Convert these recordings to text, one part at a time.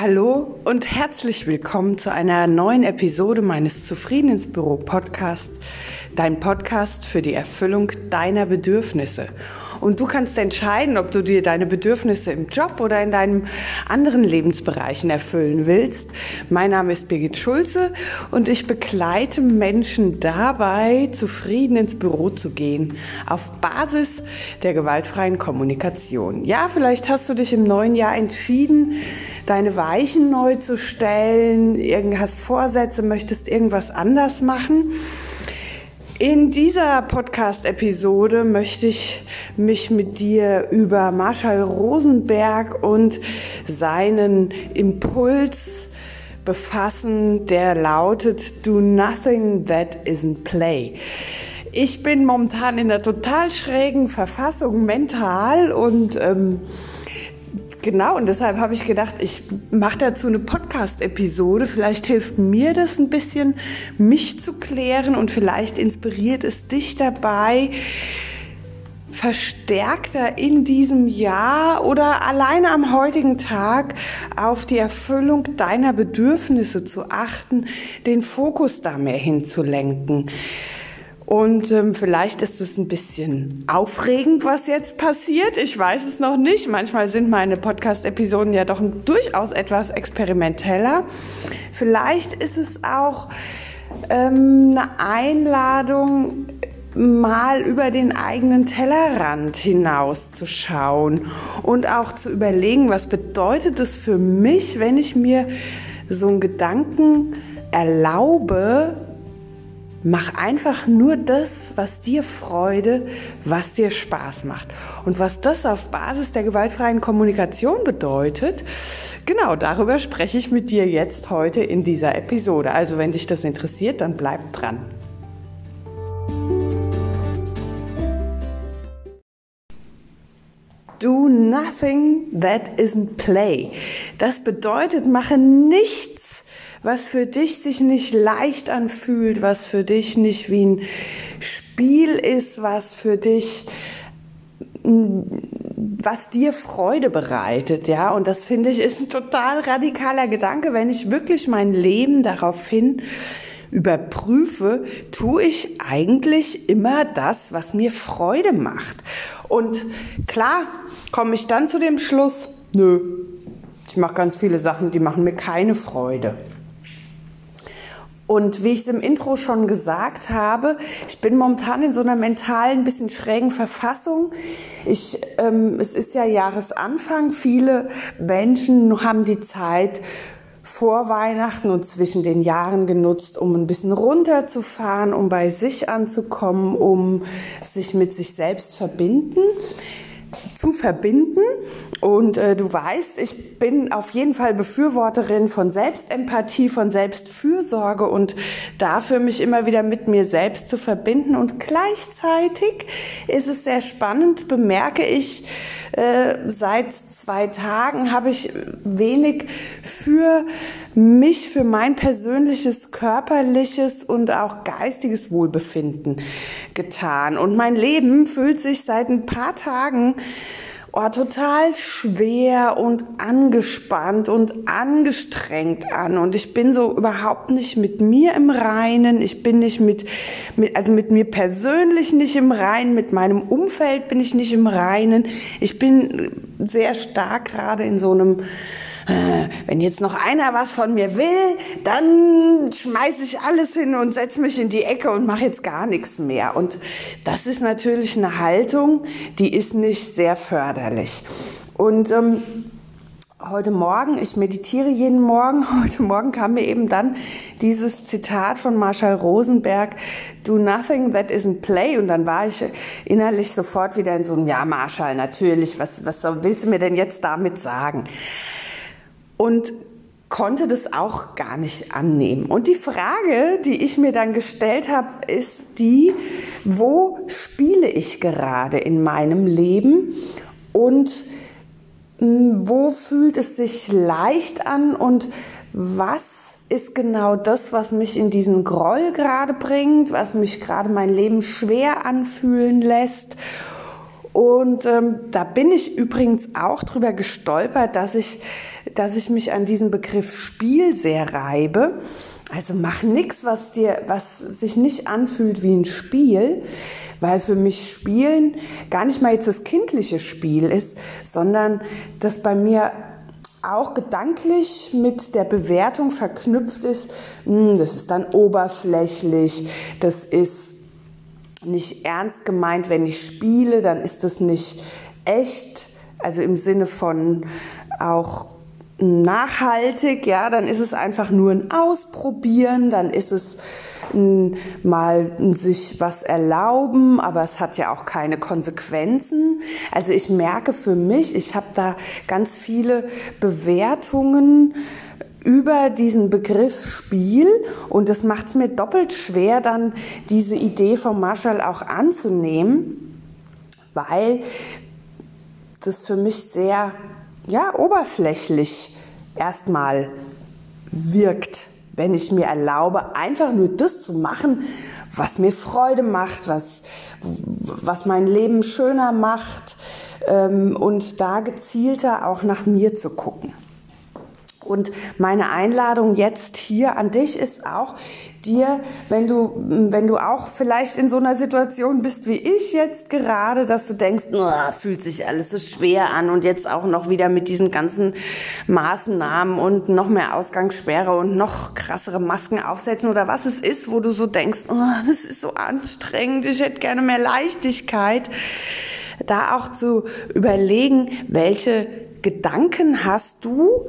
Hallo und herzlich willkommen zu einer neuen Episode meines Zufrieden ins Büro Podcast, dein Podcast für die Erfüllung deiner Bedürfnisse. Und du kannst entscheiden, ob du dir deine Bedürfnisse im Job oder in deinen anderen Lebensbereichen erfüllen willst. Mein Name ist Birgit Schulze und ich begleite Menschen dabei, zufrieden ins Büro zu gehen, auf Basis der gewaltfreien Kommunikation. Ja, vielleicht hast du dich im neuen Jahr entschieden, deine Weichen neu zu stellen, hast Vorsätze, möchtest irgendwas anders machen. In dieser Podcast-Episode möchte ich mich mit dir über Marshall Rosenberg und seinen Impuls befassen, der lautet Do nothing that isn't play. Ich bin momentan in einer total schrägen Verfassung mental und ähm, Genau, und deshalb habe ich gedacht, ich mache dazu eine Podcast-Episode. Vielleicht hilft mir das ein bisschen, mich zu klären und vielleicht inspiriert es dich dabei, verstärkter in diesem Jahr oder alleine am heutigen Tag auf die Erfüllung deiner Bedürfnisse zu achten, den Fokus da mehr hinzulenken. Und ähm, vielleicht ist es ein bisschen aufregend, was jetzt passiert. Ich weiß es noch nicht. Manchmal sind meine Podcast-Episoden ja doch durchaus etwas experimenteller. Vielleicht ist es auch ähm, eine Einladung, mal über den eigenen Tellerrand hinauszuschauen und auch zu überlegen, was bedeutet es für mich, wenn ich mir so einen Gedanken erlaube, Mach einfach nur das, was dir Freude, was dir Spaß macht. Und was das auf Basis der gewaltfreien Kommunikation bedeutet, genau darüber spreche ich mit dir jetzt heute in dieser Episode. Also wenn dich das interessiert, dann bleib dran. Do nothing that isn't play. Das bedeutet, mache nichts, was für dich sich nicht leicht anfühlt, was für dich nicht wie ein Spiel ist, was für dich was dir Freude bereitet, ja, und das finde ich ist ein total radikaler Gedanke, wenn ich wirklich mein Leben daraufhin überprüfe, tue ich eigentlich immer das, was mir Freude macht. Und klar, komme ich dann zu dem Schluss, nö, ich mache ganz viele Sachen, die machen mir keine Freude. Und wie ich es im Intro schon gesagt habe, ich bin momentan in so einer mentalen, bisschen schrägen Verfassung. Ich, ähm, es ist ja Jahresanfang. Viele Menschen haben die Zeit vor Weihnachten und zwischen den Jahren genutzt, um ein bisschen runterzufahren, um bei sich anzukommen, um sich mit sich selbst verbinden zu verbinden. Und äh, du weißt, ich bin auf jeden Fall Befürworterin von Selbstempathie, von Selbstfürsorge und dafür mich immer wieder mit mir selbst zu verbinden. Und gleichzeitig ist es sehr spannend, bemerke ich, äh, seit zwei Tagen habe ich wenig für mich, für mein persönliches, körperliches und auch geistiges Wohlbefinden getan. Und mein Leben fühlt sich seit ein paar Tagen oh, total schwer und angespannt und angestrengt an. Und ich bin so überhaupt nicht mit mir im Reinen. Ich bin nicht mit, mit, also mit mir persönlich nicht im Reinen. Mit meinem Umfeld bin ich nicht im Reinen. Ich bin sehr stark gerade in so einem, wenn jetzt noch einer was von mir will, dann schmeiße ich alles hin und setze mich in die Ecke und mache jetzt gar nichts mehr. Und das ist natürlich eine Haltung, die ist nicht sehr förderlich. Und ähm, heute Morgen, ich meditiere jeden Morgen, heute Morgen kam mir eben dann dieses Zitat von Marshall Rosenberg, do nothing that isn't play. Und dann war ich innerlich sofort wieder in so einem, ja Marshall, natürlich, was, was willst du mir denn jetzt damit sagen? Und konnte das auch gar nicht annehmen. Und die Frage, die ich mir dann gestellt habe, ist die, wo spiele ich gerade in meinem Leben? Und hm, wo fühlt es sich leicht an? Und was ist genau das, was mich in diesen Groll gerade bringt, was mich gerade mein Leben schwer anfühlen lässt? Und ähm, da bin ich übrigens auch drüber gestolpert, dass ich, dass ich mich an diesem Begriff Spiel sehr reibe. Also mach nichts, was dir, was sich nicht anfühlt wie ein Spiel, weil für mich Spielen gar nicht mal jetzt das kindliche Spiel ist, sondern das bei mir auch gedanklich mit der Bewertung verknüpft ist, hm, das ist dann oberflächlich, das ist nicht ernst gemeint, wenn ich spiele, dann ist das nicht echt, also im Sinne von auch nachhaltig, ja, dann ist es einfach nur ein Ausprobieren, dann ist es ein, mal sich was erlauben, aber es hat ja auch keine Konsequenzen. Also ich merke für mich, ich habe da ganz viele Bewertungen über diesen Begriff Spiel und das macht es mir doppelt schwer, dann diese Idee von Marshall auch anzunehmen, weil das für mich sehr ja, oberflächlich erstmal wirkt, wenn ich mir erlaube, einfach nur das zu machen, was mir Freude macht, was, was mein Leben schöner macht ähm, und da gezielter auch nach mir zu gucken. Und meine Einladung jetzt hier an dich ist auch, dir, wenn du, wenn du auch vielleicht in so einer Situation bist wie ich jetzt gerade, dass du denkst, fühlt sich alles so schwer an und jetzt auch noch wieder mit diesen ganzen Maßnahmen und noch mehr Ausgangssperre und noch krassere Masken aufsetzen oder was es ist, wo du so denkst, das ist so anstrengend, ich hätte gerne mehr Leichtigkeit. Da auch zu überlegen, welche Gedanken hast du,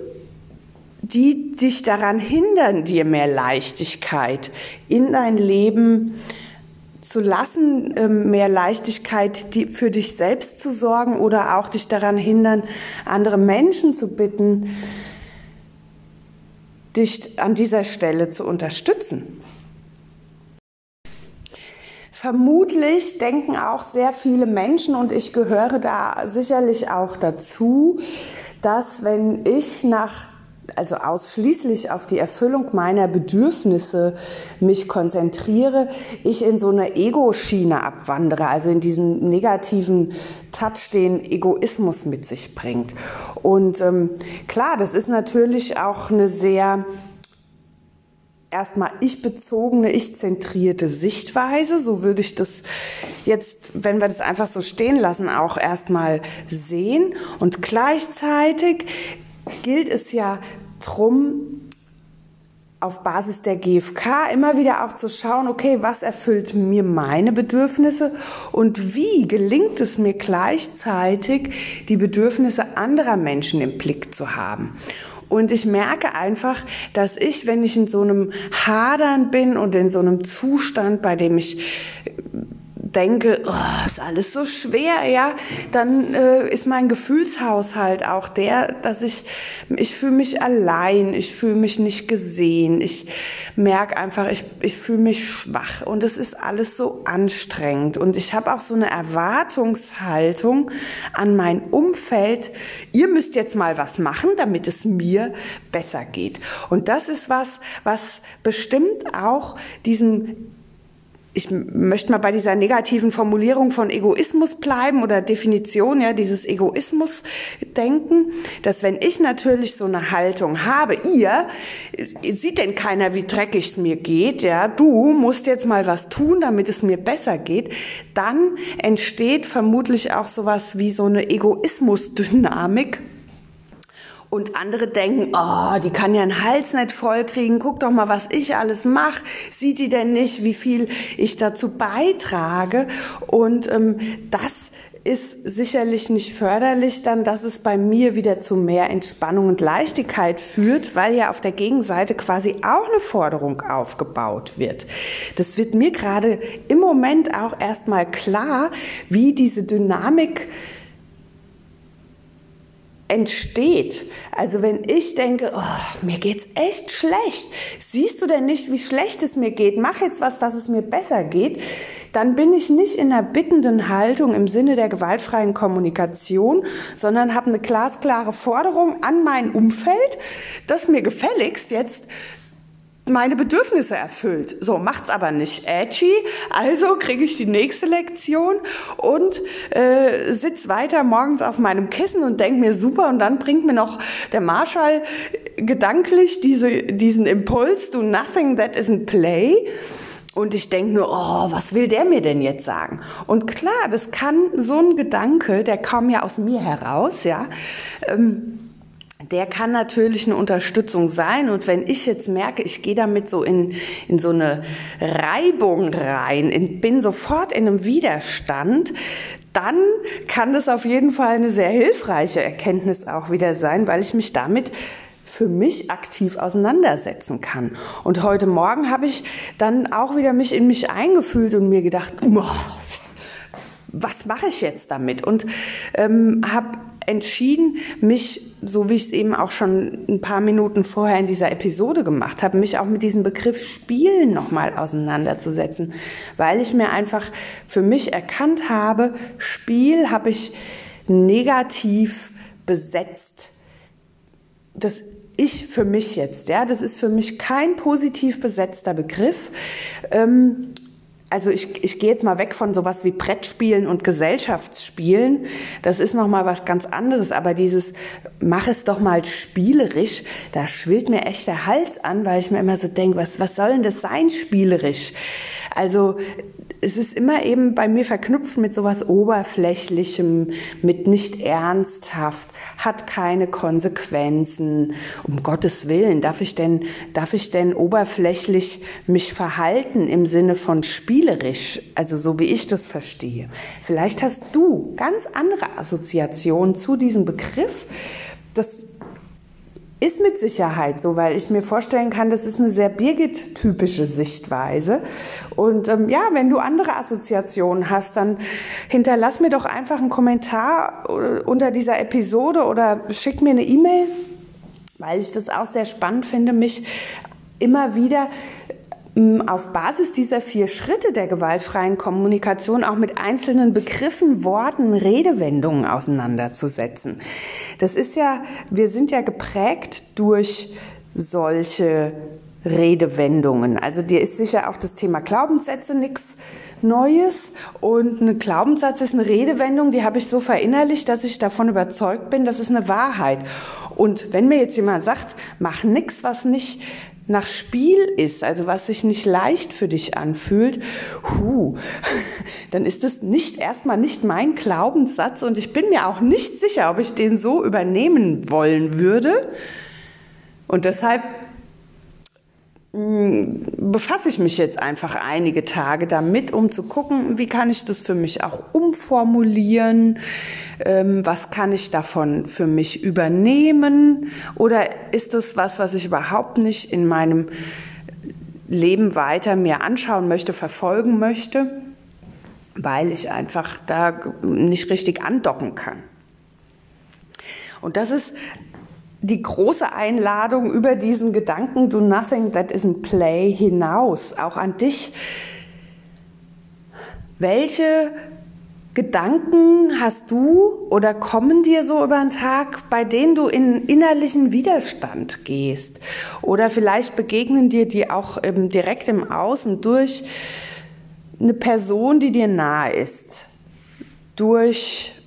die dich daran hindern, dir mehr Leichtigkeit in dein Leben zu lassen, ähm, mehr Leichtigkeit für dich selbst zu sorgen oder auch dich daran hindern, andere Menschen zu bitten, dich an dieser Stelle zu unterstützen. Vermutlich denken auch sehr viele Menschen, und ich gehöre da sicherlich auch dazu, dass wenn ich nach also ausschließlich auf die Erfüllung meiner Bedürfnisse mich konzentriere, ich in so eine Ego-Schiene abwandere, also in diesen negativen Touch, den Egoismus mit sich bringt. Und ähm, klar, das ist natürlich auch eine sehr erstmal ich-bezogene, ich-zentrierte Sichtweise. So würde ich das jetzt, wenn wir das einfach so stehen lassen, auch erstmal sehen. Und gleichzeitig gilt es ja drum, auf Basis der GfK immer wieder auch zu schauen, okay, was erfüllt mir meine Bedürfnisse und wie gelingt es mir gleichzeitig, die Bedürfnisse anderer Menschen im Blick zu haben. Und ich merke einfach, dass ich, wenn ich in so einem Hadern bin und in so einem Zustand, bei dem ich denke, oh, ist alles so schwer, ja, dann äh, ist mein Gefühlshaushalt auch der, dass ich, ich fühle mich allein, ich fühle mich nicht gesehen, ich merke einfach, ich, ich fühle mich schwach und es ist alles so anstrengend. Und ich habe auch so eine Erwartungshaltung an mein Umfeld, ihr müsst jetzt mal was machen, damit es mir besser geht. Und das ist was, was bestimmt auch diesem ich möchte mal bei dieser negativen Formulierung von Egoismus bleiben oder Definition, ja, dieses Egoismus denken, dass wenn ich natürlich so eine Haltung habe, ihr, sieht denn keiner, wie dreckig es mir geht, ja, du musst jetzt mal was tun, damit es mir besser geht, dann entsteht vermutlich auch sowas wie so eine Egoismusdynamik und andere denken, oh, die kann ja einen Hals nicht vollkriegen. Guck doch mal, was ich alles mache. Sieht die denn nicht, wie viel ich dazu beitrage? Und ähm, das ist sicherlich nicht förderlich, dann, dass es bei mir wieder zu mehr Entspannung und Leichtigkeit führt, weil ja auf der Gegenseite quasi auch eine Forderung aufgebaut wird. Das wird mir gerade im Moment auch erstmal klar, wie diese Dynamik entsteht. Also wenn ich denke, oh, mir geht's echt schlecht, siehst du denn nicht, wie schlecht es mir geht? Mach jetzt was, dass es mir besser geht. Dann bin ich nicht in einer bittenden Haltung im Sinne der gewaltfreien Kommunikation, sondern habe eine glasklare Forderung an mein Umfeld, dass mir gefälligst jetzt meine Bedürfnisse erfüllt. So macht's aber nicht edgy. Also kriege ich die nächste Lektion und äh, sitz weiter morgens auf meinem Kissen und denk mir super und dann bringt mir noch der Marschall gedanklich diese, diesen Impuls, do nothing that isn't play. Und ich denke nur, oh, was will der mir denn jetzt sagen? Und klar, das kann so ein Gedanke, der kam ja aus mir heraus, ja. Ähm, der kann natürlich eine Unterstützung sein. Und wenn ich jetzt merke, ich gehe damit so in, in so eine Reibung rein, in, bin sofort in einem Widerstand, dann kann das auf jeden Fall eine sehr hilfreiche Erkenntnis auch wieder sein, weil ich mich damit für mich aktiv auseinandersetzen kann. Und heute Morgen habe ich dann auch wieder mich in mich eingefühlt und mir gedacht, was mache ich jetzt damit? Und ähm, habe entschieden, mich, so wie ich es eben auch schon ein paar Minuten vorher in dieser Episode gemacht habe, mich auch mit diesem Begriff Spielen nochmal auseinanderzusetzen, weil ich mir einfach für mich erkannt habe, Spiel habe ich negativ besetzt. Das ich für mich jetzt, ja, das ist für mich kein positiv besetzter Begriff. Ähm, also ich, ich gehe jetzt mal weg von sowas wie Brettspielen und Gesellschaftsspielen. Das ist noch mal was ganz anderes. Aber dieses mach es doch mal spielerisch, da schwillt mir echt der Hals an, weil ich mir immer so denke, was was soll denn das sein spielerisch? Also es ist immer eben bei mir verknüpft mit sowas Oberflächlichem, mit nicht ernsthaft, hat keine Konsequenzen. Um Gottes Willen, darf ich denn, darf ich denn oberflächlich mich verhalten im Sinne von spielerisch, also so wie ich das verstehe? Vielleicht hast du ganz andere Assoziationen zu diesem Begriff. Das ist mit Sicherheit so, weil ich mir vorstellen kann, das ist eine sehr Birgit-typische Sichtweise. Und ähm, ja, wenn du andere Assoziationen hast, dann hinterlass mir doch einfach einen Kommentar äh, unter dieser Episode oder schick mir eine E-Mail, weil ich das auch sehr spannend finde, mich immer wieder auf Basis dieser vier Schritte der gewaltfreien Kommunikation auch mit einzelnen Begriffen, Worten, Redewendungen auseinanderzusetzen. Das ist ja, wir sind ja geprägt durch solche Redewendungen. Also dir ist sicher auch das Thema Glaubenssätze nichts Neues und ein Glaubenssatz ist eine Redewendung, die habe ich so verinnerlicht, dass ich davon überzeugt bin, das ist eine Wahrheit. Und wenn mir jetzt jemand sagt, mach nichts, was nicht nach Spiel ist, also was sich nicht leicht für dich anfühlt, hu, dann ist es nicht erstmal nicht mein Glaubenssatz und ich bin mir auch nicht sicher, ob ich den so übernehmen wollen würde. Und deshalb befasse ich mich jetzt einfach einige Tage damit, um zu gucken, wie kann ich das für mich auch umformulieren, ähm, was kann ich davon für mich übernehmen oder ist das was, was ich überhaupt nicht in meinem Leben weiter mir anschauen möchte, verfolgen möchte, weil ich einfach da nicht richtig andocken kann. Und das ist die große Einladung über diesen Gedanken Do Nothing That Isn't Play hinaus, auch an dich. Welche Gedanken hast du oder kommen dir so über den Tag, bei denen du in innerlichen Widerstand gehst? Oder vielleicht begegnen dir die auch direkt im Außen durch eine Person, die dir nahe ist, durch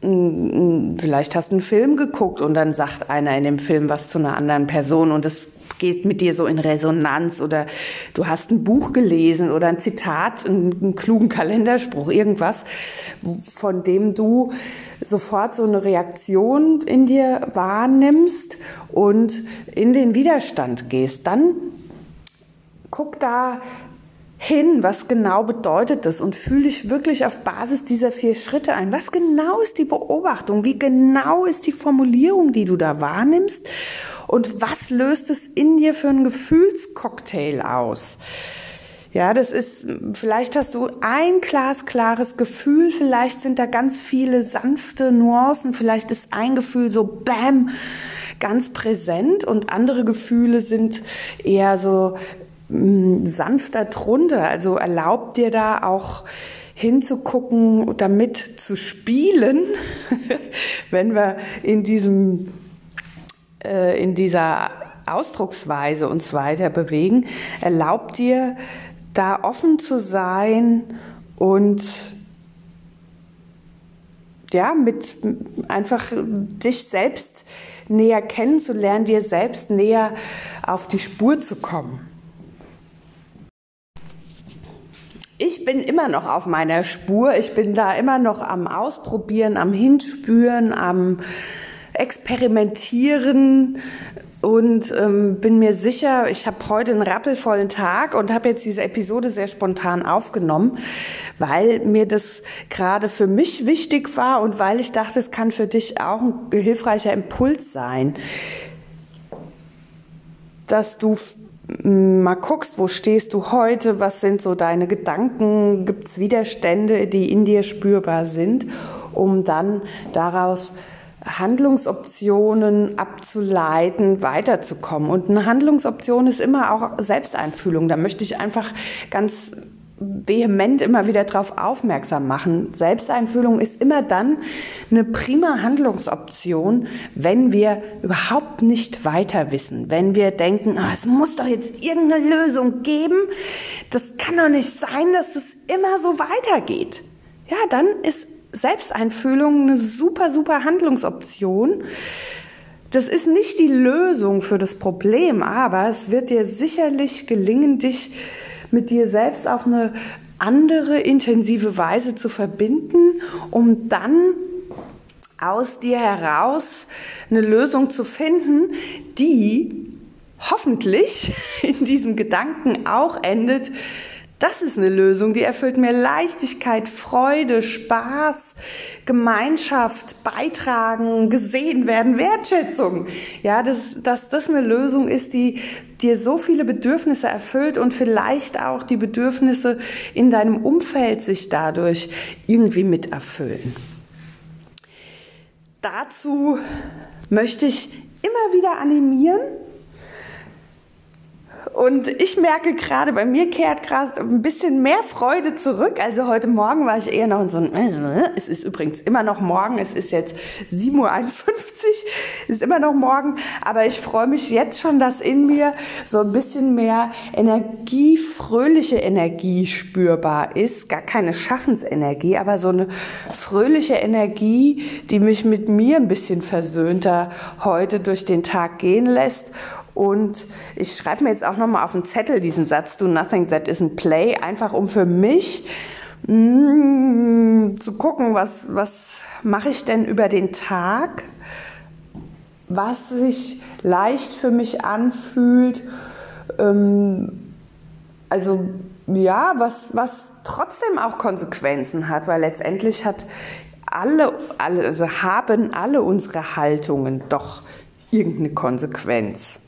vielleicht hast du einen Film geguckt und dann sagt einer in dem Film was zu einer anderen Person und es geht mit dir so in Resonanz oder du hast ein Buch gelesen oder ein Zitat, einen, einen klugen Kalenderspruch, irgendwas, von dem du sofort so eine Reaktion in dir wahrnimmst und in den Widerstand gehst, dann guck da hin, was genau bedeutet das und fühle dich wirklich auf Basis dieser vier Schritte ein. Was genau ist die Beobachtung? Wie genau ist die Formulierung, die du da wahrnimmst? Und was löst es in dir für einen Gefühlscocktail aus? Ja, das ist, vielleicht hast du ein glasklares Gefühl, vielleicht sind da ganz viele sanfte Nuancen, vielleicht ist ein Gefühl so bam, ganz präsent und andere Gefühle sind eher so sanfter drunter. Also erlaubt dir da auch hinzugucken, damit zu spielen, wenn wir in diesem, äh, in dieser Ausdrucksweise uns weiter bewegen. Erlaub dir, da offen zu sein und ja, mit einfach dich selbst näher kennenzulernen, dir selbst näher auf die Spur zu kommen. Ich bin immer noch auf meiner Spur. Ich bin da immer noch am Ausprobieren, am Hinspüren, am Experimentieren und ähm, bin mir sicher, ich habe heute einen rappelvollen Tag und habe jetzt diese Episode sehr spontan aufgenommen, weil mir das gerade für mich wichtig war und weil ich dachte, es kann für dich auch ein hilfreicher Impuls sein, dass du mal guckst, wo stehst du heute, was sind so deine Gedanken, gibt es Widerstände, die in dir spürbar sind, um dann daraus Handlungsoptionen abzuleiten, weiterzukommen. Und eine Handlungsoption ist immer auch Selbsteinfühlung. Da möchte ich einfach ganz vehement immer wieder darauf aufmerksam machen. Selbsteinfühlung ist immer dann eine prima Handlungsoption, wenn wir überhaupt nicht weiter wissen. Wenn wir denken, ah, es muss doch jetzt irgendeine Lösung geben. Das kann doch nicht sein, dass es immer so weitergeht. Ja, dann ist Selbsteinfühlung eine super, super Handlungsoption. Das ist nicht die Lösung für das Problem, aber es wird dir sicherlich gelingen, dich mit dir selbst auf eine andere, intensive Weise zu verbinden, um dann aus dir heraus eine Lösung zu finden, die hoffentlich in diesem Gedanken auch endet, das ist eine Lösung, die erfüllt mir Leichtigkeit, Freude, Spaß, Gemeinschaft, Beitragen, gesehen werden, Wertschätzung. Ja, dass, dass das eine Lösung ist, die dir so viele Bedürfnisse erfüllt und vielleicht auch die Bedürfnisse in deinem Umfeld sich dadurch irgendwie miterfüllen. Dazu möchte ich immer wieder animieren, und ich merke gerade, bei mir kehrt gerade ein bisschen mehr Freude zurück. Also heute Morgen war ich eher noch in so einem, es ist übrigens immer noch morgen, es ist jetzt 7.51 Uhr, es ist immer noch morgen, aber ich freue mich jetzt schon, dass in mir so ein bisschen mehr Energie, fröhliche Energie spürbar ist. Gar keine Schaffensenergie, aber so eine fröhliche Energie, die mich mit mir ein bisschen versöhnter heute durch den Tag gehen lässt und ich schreibe mir jetzt auch nochmal auf den Zettel diesen Satz, do nothing that isn't play, einfach um für mich mm, zu gucken, was, was mache ich denn über den Tag, was sich leicht für mich anfühlt, ähm, also ja, was, was trotzdem auch Konsequenzen hat, weil letztendlich hat alle, alle also haben alle unsere Haltungen doch irgendeine Konsequenz.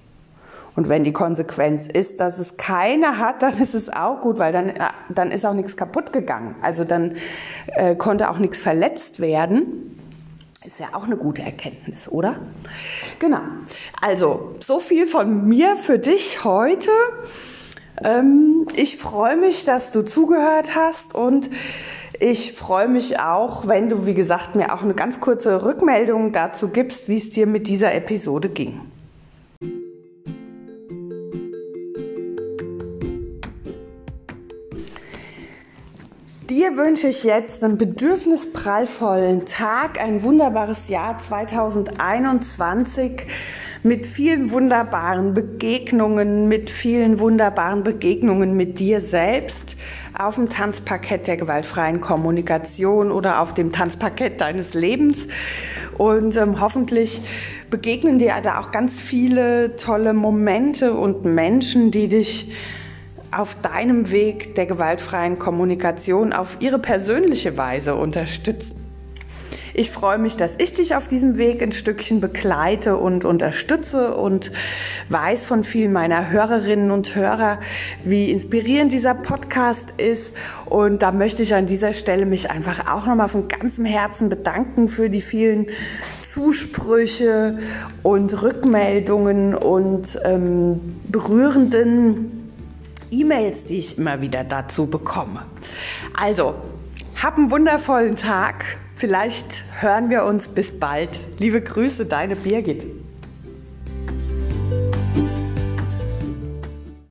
Und wenn die Konsequenz ist, dass es keine hat, dann ist es auch gut, weil dann, äh, dann ist auch nichts kaputt gegangen. Also dann äh, konnte auch nichts verletzt werden. Ist ja auch eine gute Erkenntnis, oder? Genau. Also, so viel von mir für dich heute. Ähm, ich freue mich, dass du zugehört hast und ich freue mich auch, wenn du, wie gesagt, mir auch eine ganz kurze Rückmeldung dazu gibst, wie es dir mit dieser Episode ging. Dir wünsche ich jetzt einen bedürfnisprallvollen Tag, ein wunderbares Jahr 2021 mit vielen wunderbaren Begegnungen, mit vielen wunderbaren Begegnungen mit dir selbst auf dem Tanzparkett der gewaltfreien Kommunikation oder auf dem Tanzparkett deines Lebens. Und ähm, hoffentlich begegnen dir da auch ganz viele tolle Momente und Menschen, die dich auf deinem Weg der gewaltfreien Kommunikation auf ihre persönliche Weise unterstützen. Ich freue mich, dass ich dich auf diesem Weg ein Stückchen begleite und unterstütze und weiß von vielen meiner Hörerinnen und Hörer, wie inspirierend dieser Podcast ist. Und da möchte ich an dieser Stelle mich einfach auch nochmal von ganzem Herzen bedanken für die vielen Zusprüche und Rückmeldungen und ähm, berührenden E-Mails, die ich immer wieder dazu bekomme. Also, hab einen wundervollen Tag. Vielleicht hören wir uns bis bald. Liebe Grüße, deine Birgit.